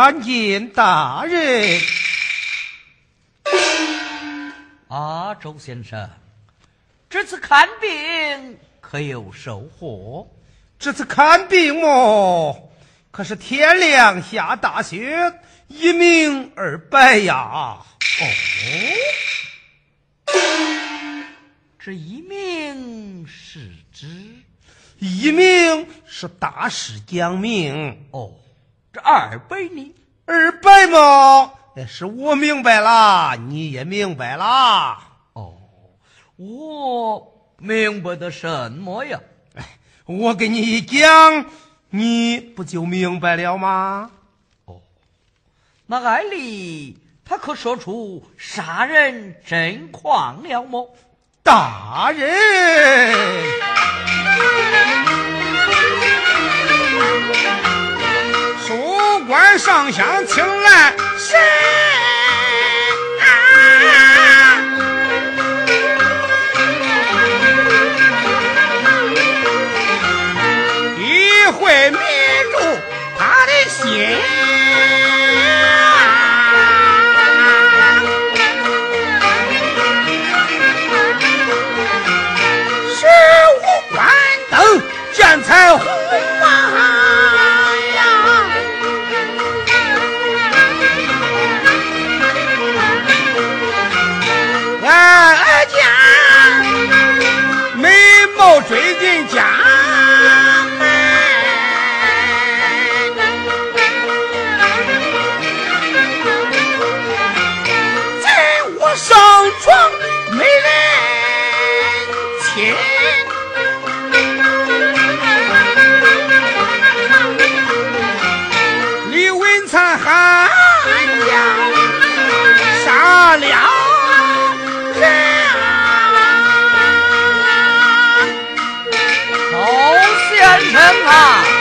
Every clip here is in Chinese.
参见大人。啊，周先生，这次看病可有收获？这次看病么，可是天亮下大雪，一命二白呀。哦，这一命是指一命是大事讲命，哦，这二百呢？二百嘛，那是我明白了，你也明白了。哦，我明白的什么呀？我给你一讲，你不就明白了吗？哦那艾丽她可说出杀人真况了么？大人，官上香请来。神追进家门。在我上床没人亲。李文灿喊叫杀了啊，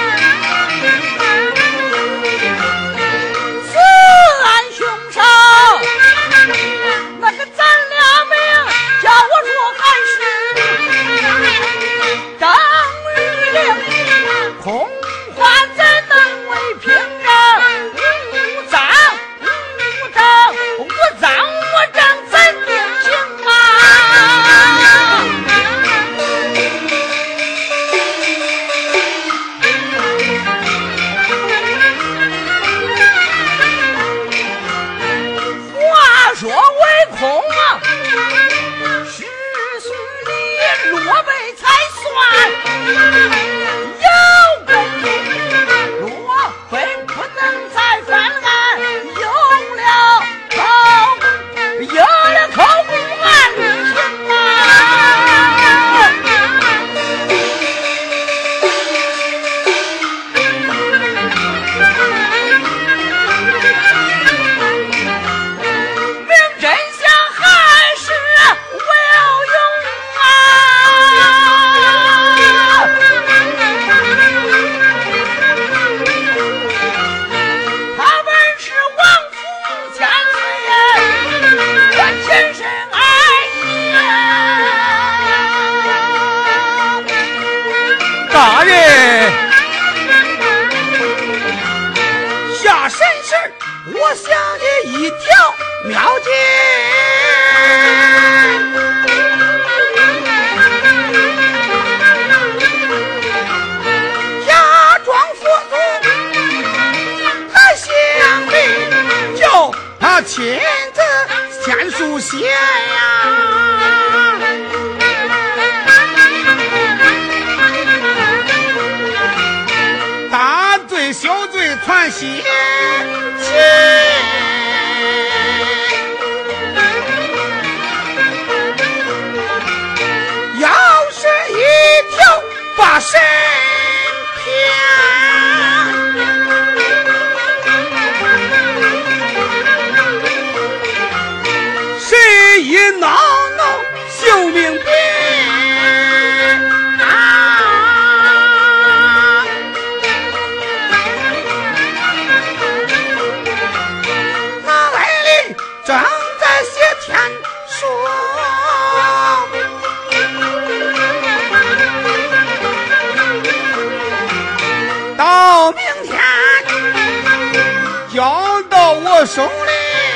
手里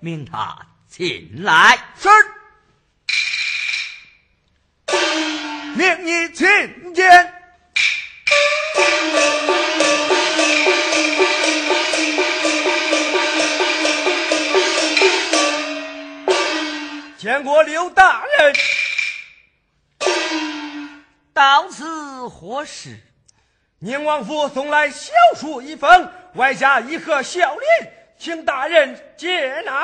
命他进来。是，命你亲见。见过刘大人，到此何事？宁王府送来小书一封，外加一盒小礼。请大人接纳。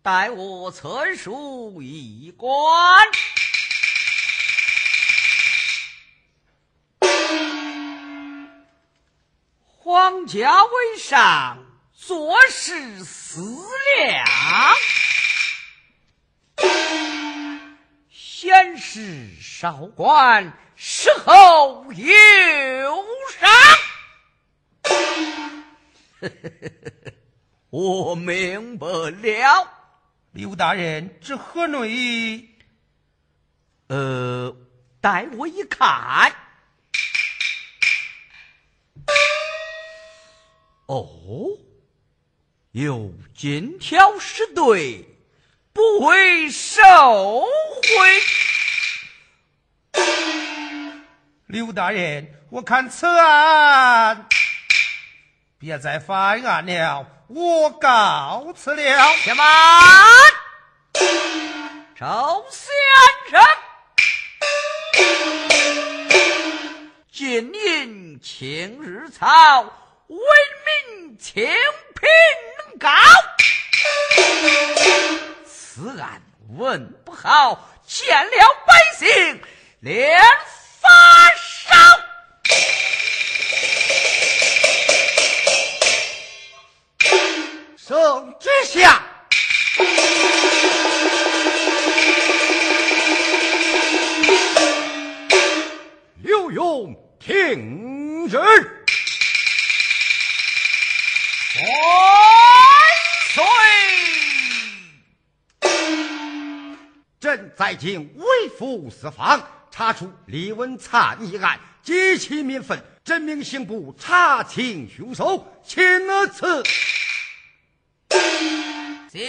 待我册书一关。皇家为上，做事思量，显示少官，事后有赏。我明白了。刘大人，这何内？呃，待我一看。哦，有金条是对，不会受贿。刘大人，我看此案，别再翻案了。我告辞了，且慢，周先生，今年晴日草，为民清平此案问不好，见了百姓连发在京微服四方，查出李文灿一案，激起民愤，真名刑部查清凶手，钦此。谢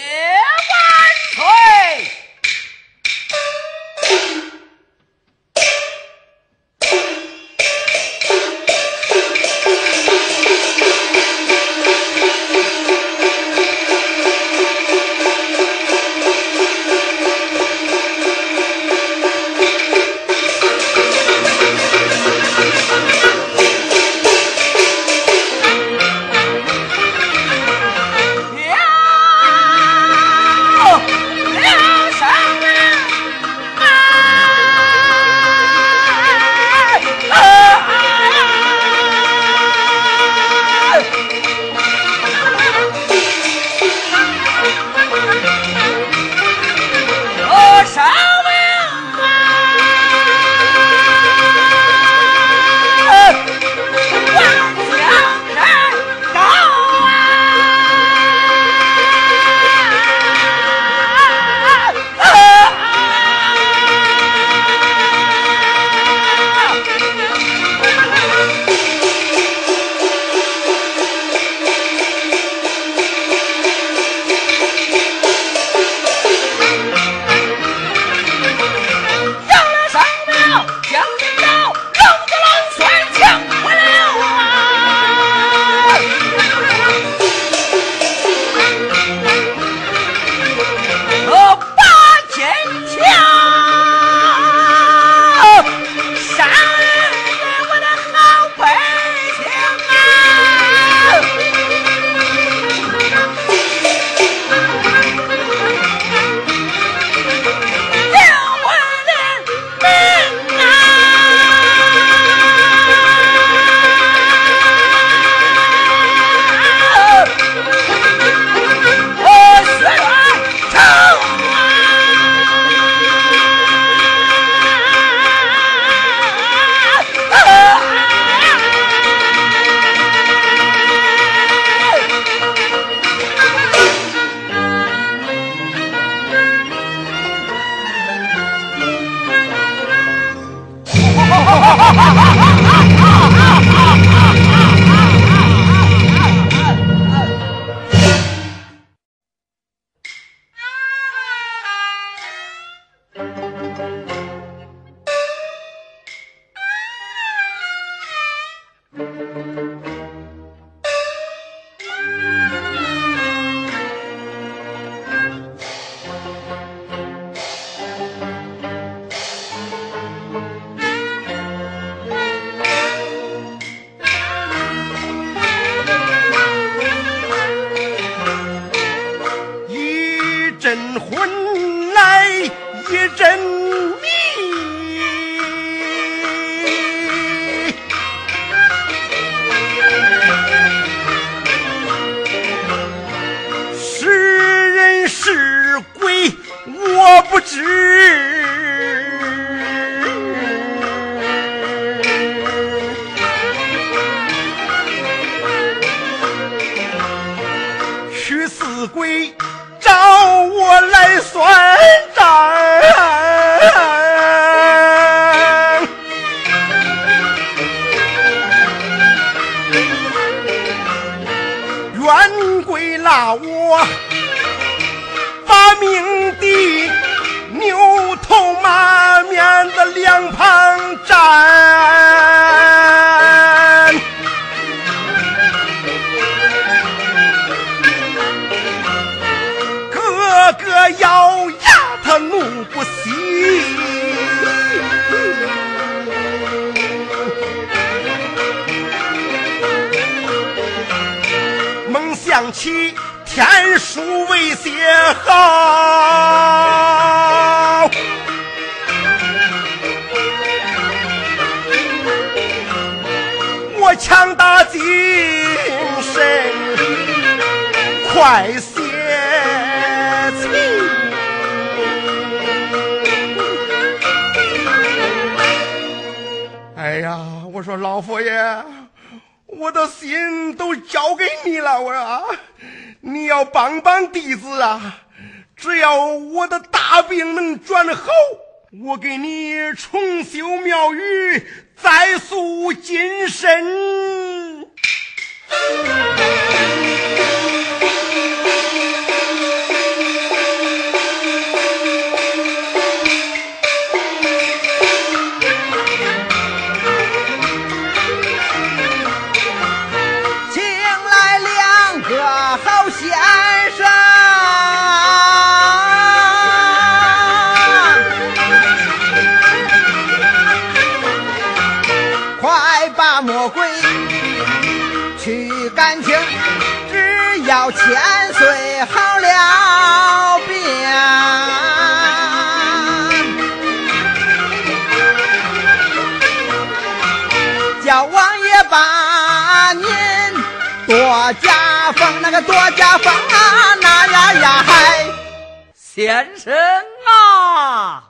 强打精神，快写情。哎呀，我说老佛爷，我的心都交给你了，我说，你要帮帮弟子啊！只要我的大病能转好，我给你重修庙宇，再塑金身。多加防啊，那呀呀嗨！先生啊，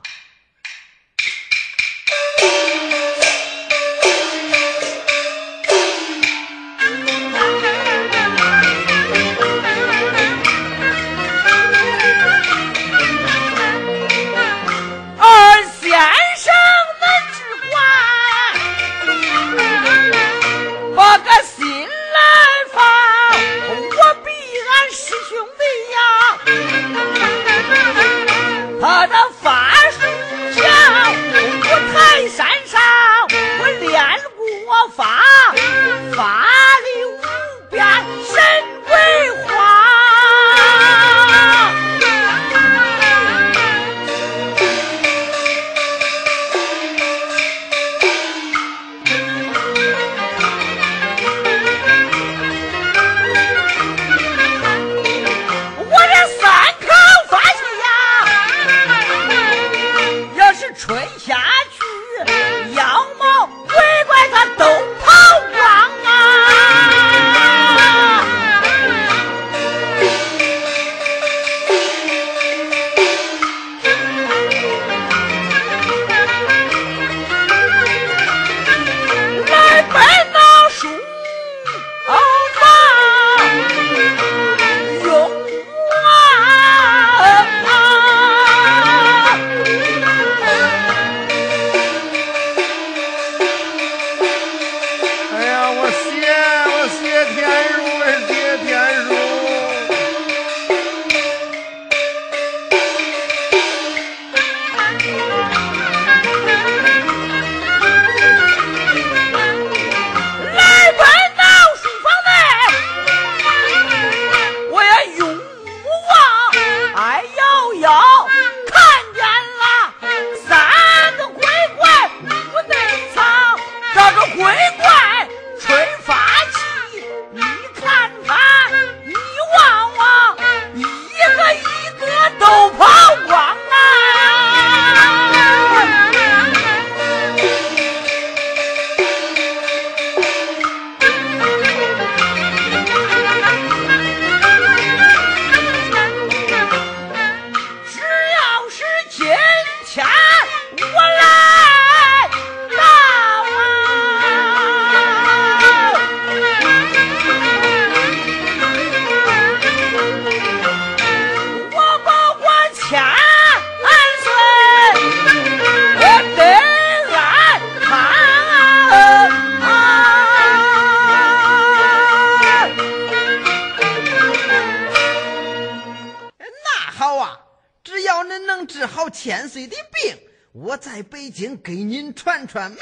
传传名，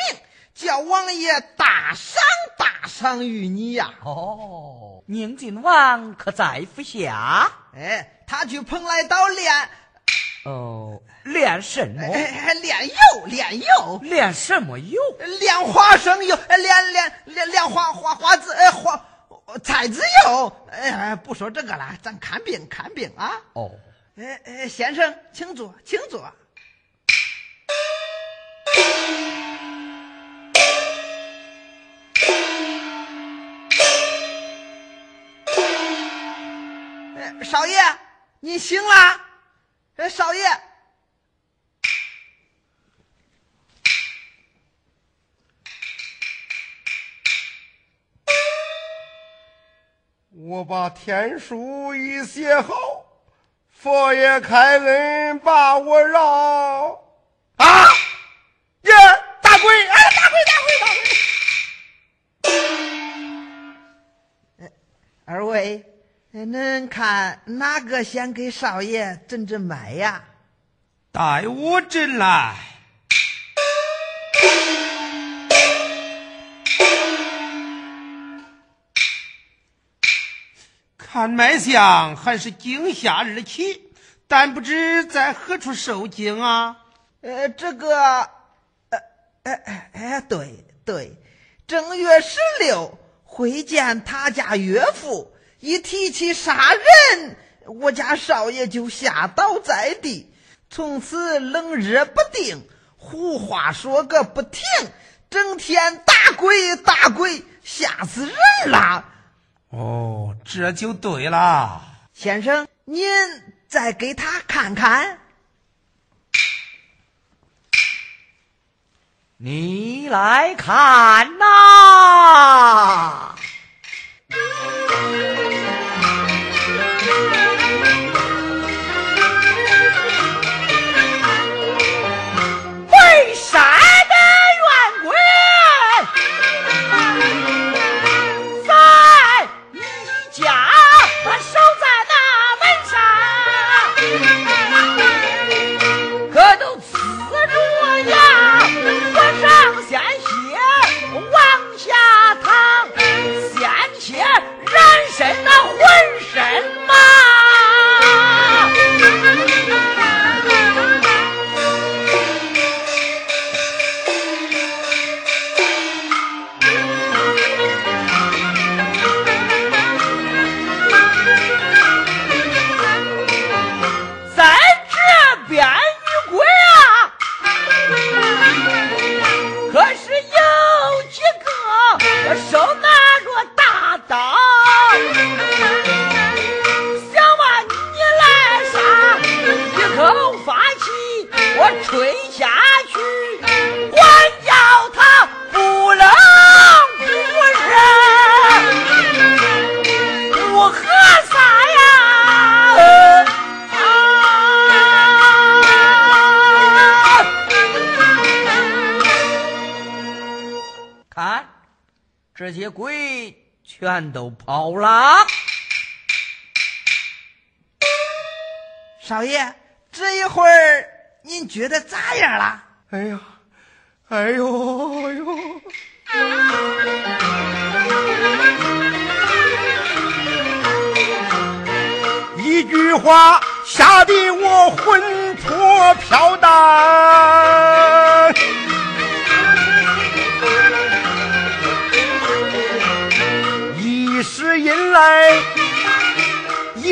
叫王爷大赏大赏于你呀。哦，宁靖王可在府下？哎，他去蓬莱岛练。哦，练什么？练油，练油，练什么油？练花生油，练练练练花花花子，呃花菜籽油。哎，不说这个了，咱看病看病啊。哦，哎哎，先生，请坐，请坐。少爷，你醒啦。哎，少爷，我把天书已写好，佛爷开恩把我饶。恁看哪个先给少爷诊诊脉呀？带我诊来。看脉象还是惊吓日起，但不知在何处受惊啊？呃，这个，呃，哎哎哎，对对，正月十六会见他家岳父。一提起杀人，我家少爷就吓倒在地，从此冷热不定，胡话说个不停，整天打鬼打鬼，吓死人了。哦，这就对了，先生，您再给他看看。你来看呐。Música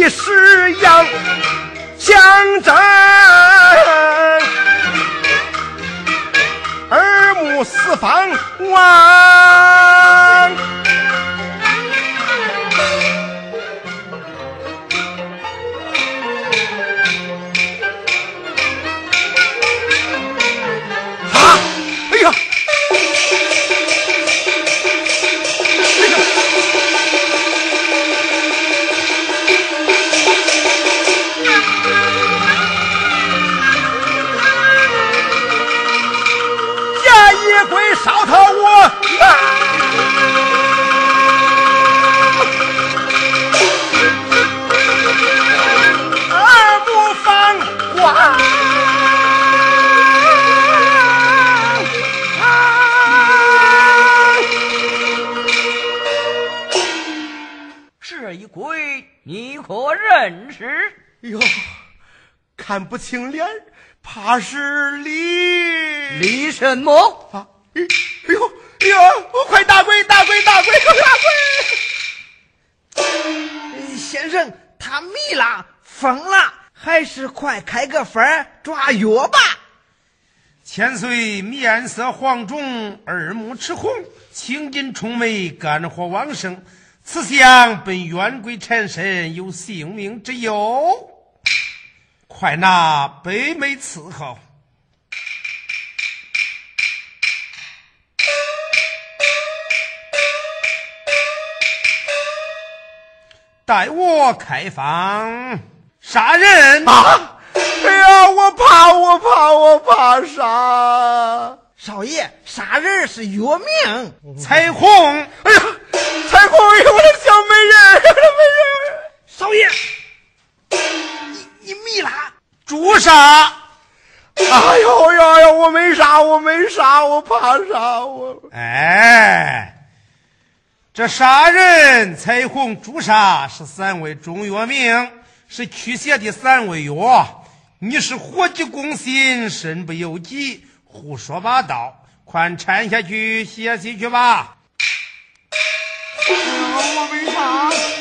是要相争，耳目四方望。认识？哟，看不清脸，怕是李李什么？啊！哎呦哎呦，我快打鬼打鬼打鬼打鬼！先生，他迷了，疯了，还是快开个方抓药吧。千岁面色黄肿，耳目赤红，青筋充眉，肝火旺盛。此相本冤鬼缠身，有性命之忧。快拿北梅伺候。待我开方杀人啊！哎呀，我怕，我怕，我怕杀！少爷，杀人是约命。彩虹，哎呀，彩虹，我的小美人，我的美人！少爷，你你迷了？诛杀！哎呦呦呦，我没啥，我没啥，我怕啥我。哎。这杀人、彩虹、朱砂是三味中药名，是驱邪的三味药。你是火急攻心，身不由己，胡说八道！快掺下去歇息去吧。我没杀，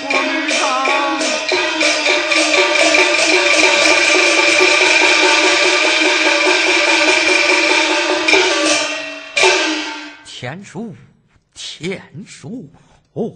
我没杀。天书，天书。哦，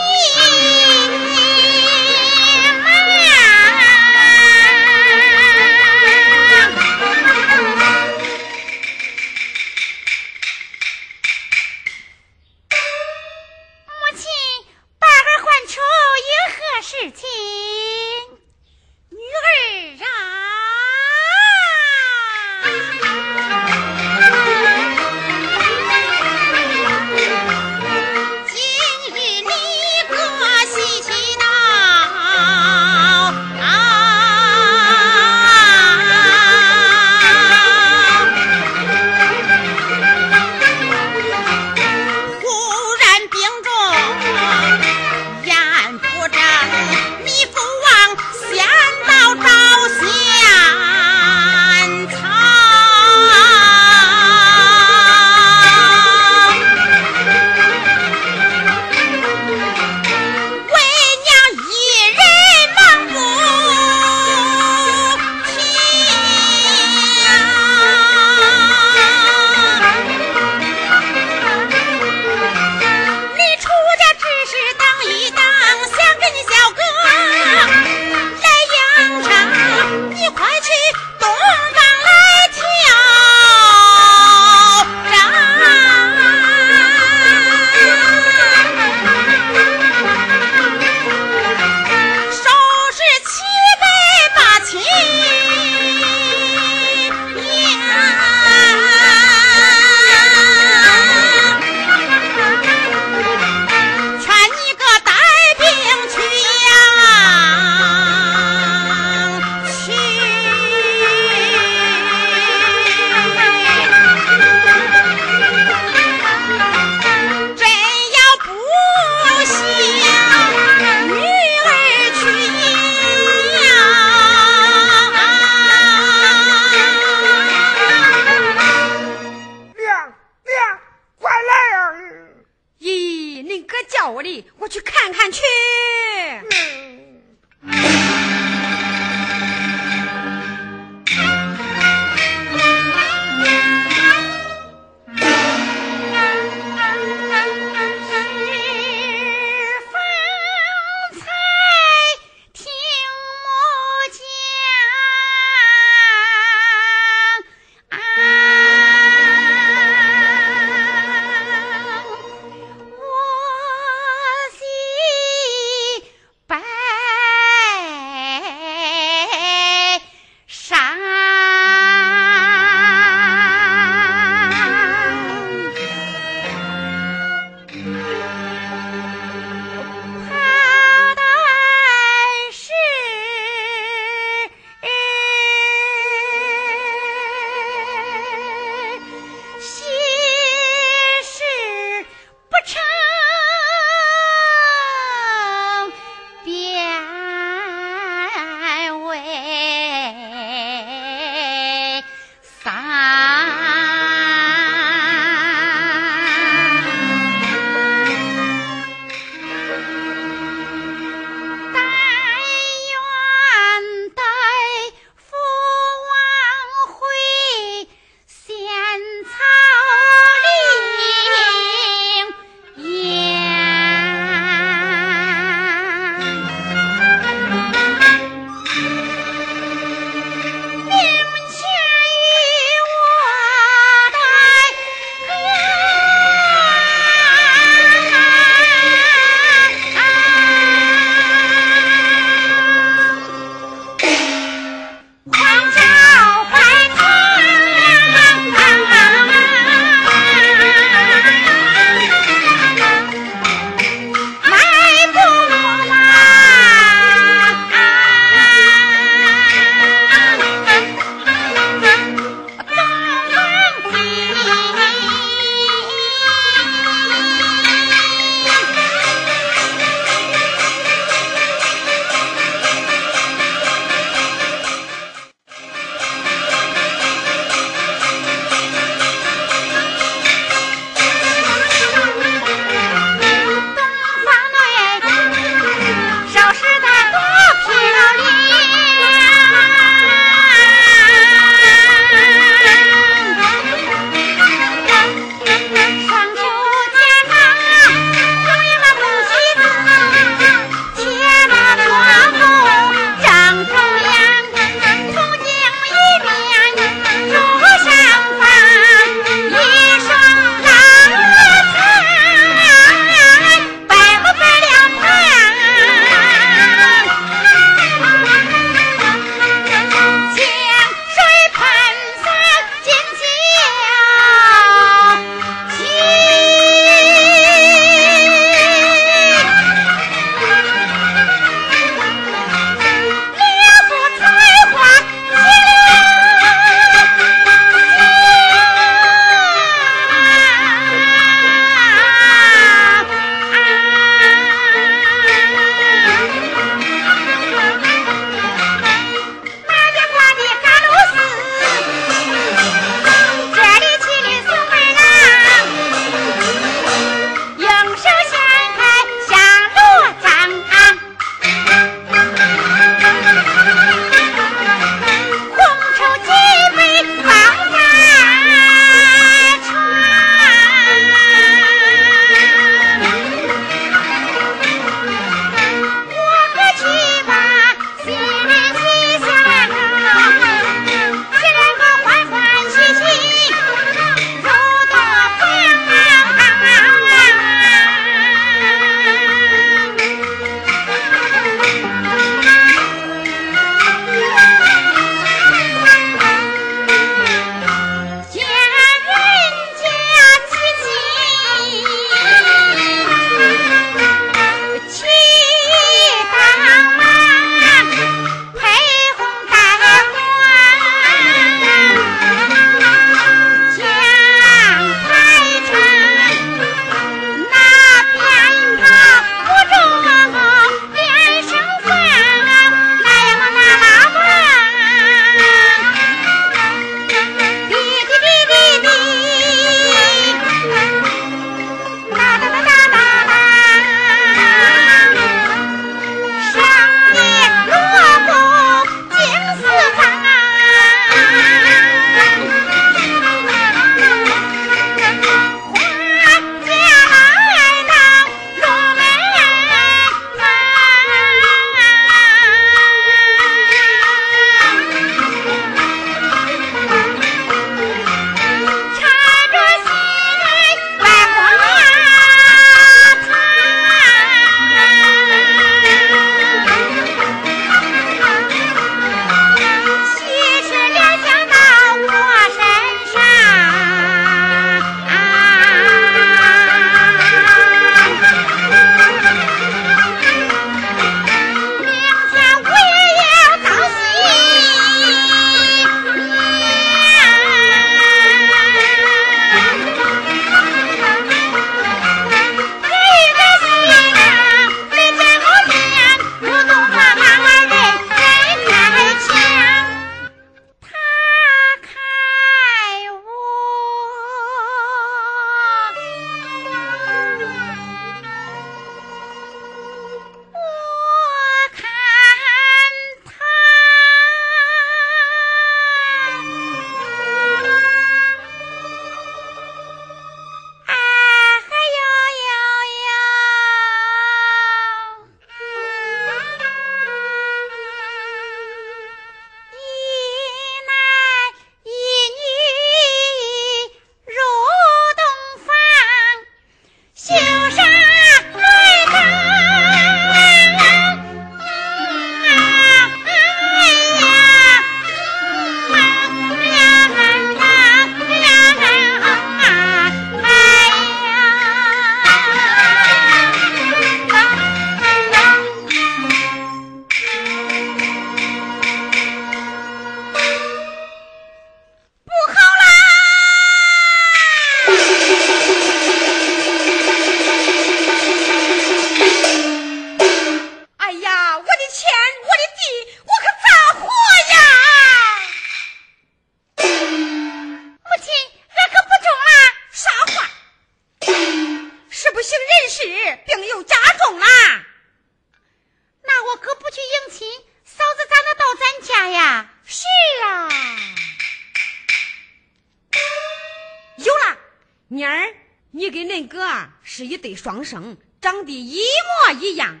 双生，长得一模一样。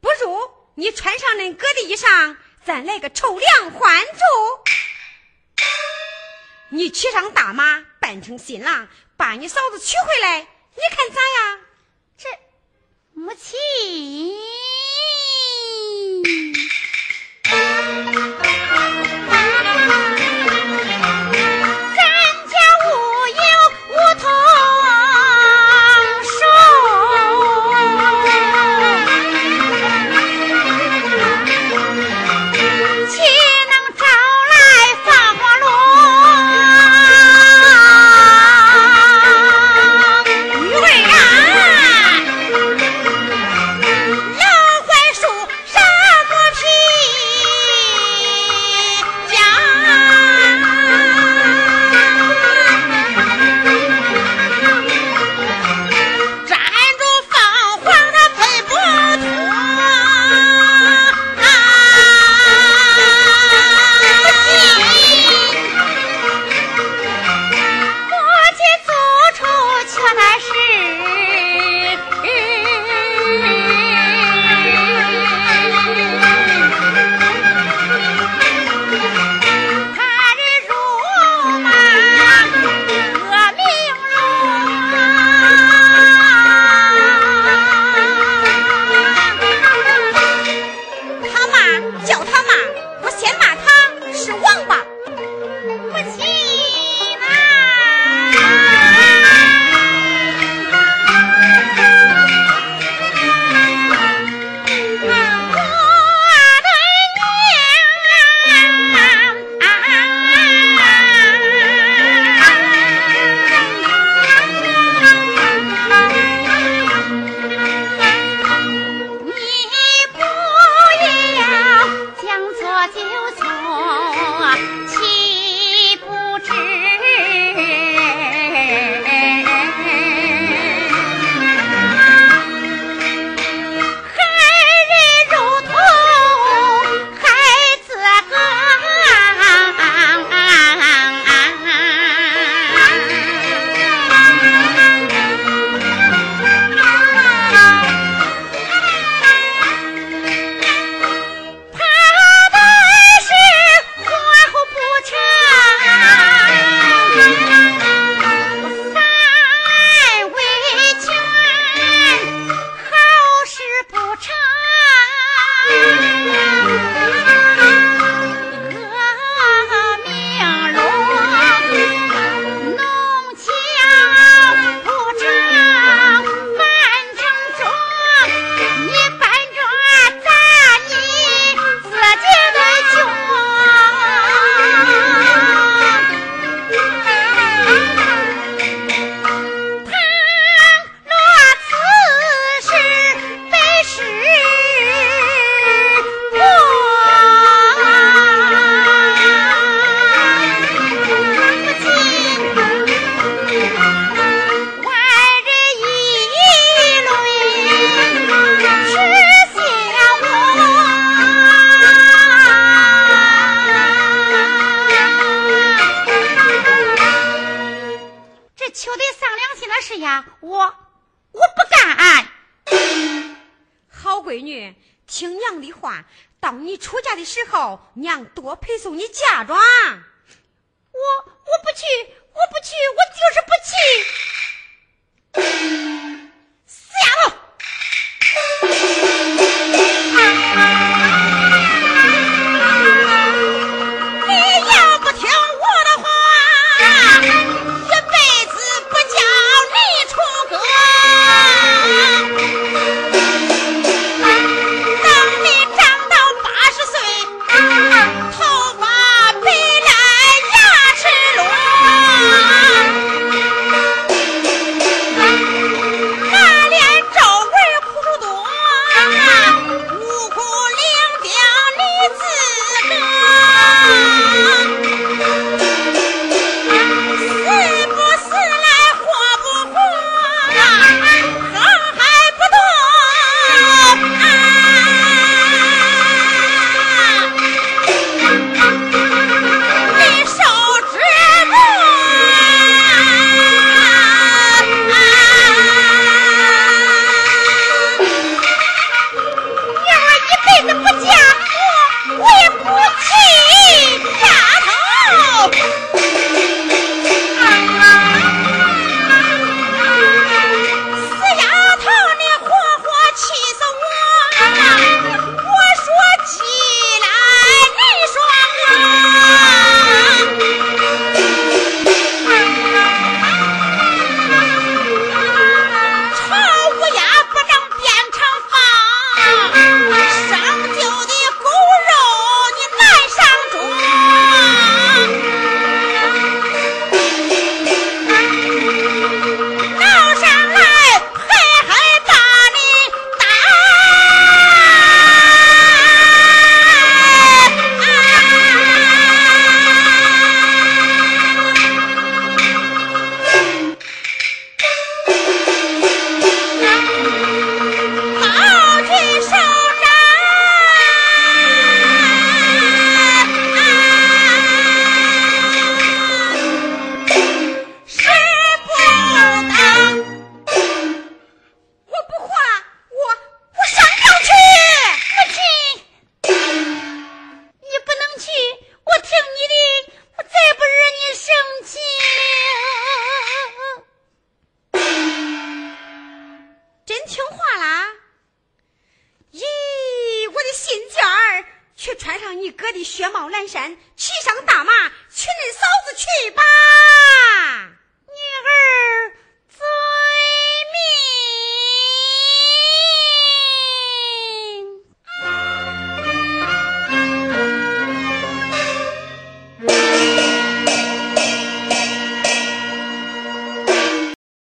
不如你穿上恁哥的衣裳，咱来个臭凉换柱。你骑上大马，扮成新郎，把你嫂子娶回来，你看咋样？这母亲。我我不干好闺女听娘的话到你出嫁的时候娘多陪送你嫁妆。我我不去我不去我就是不去。死丫头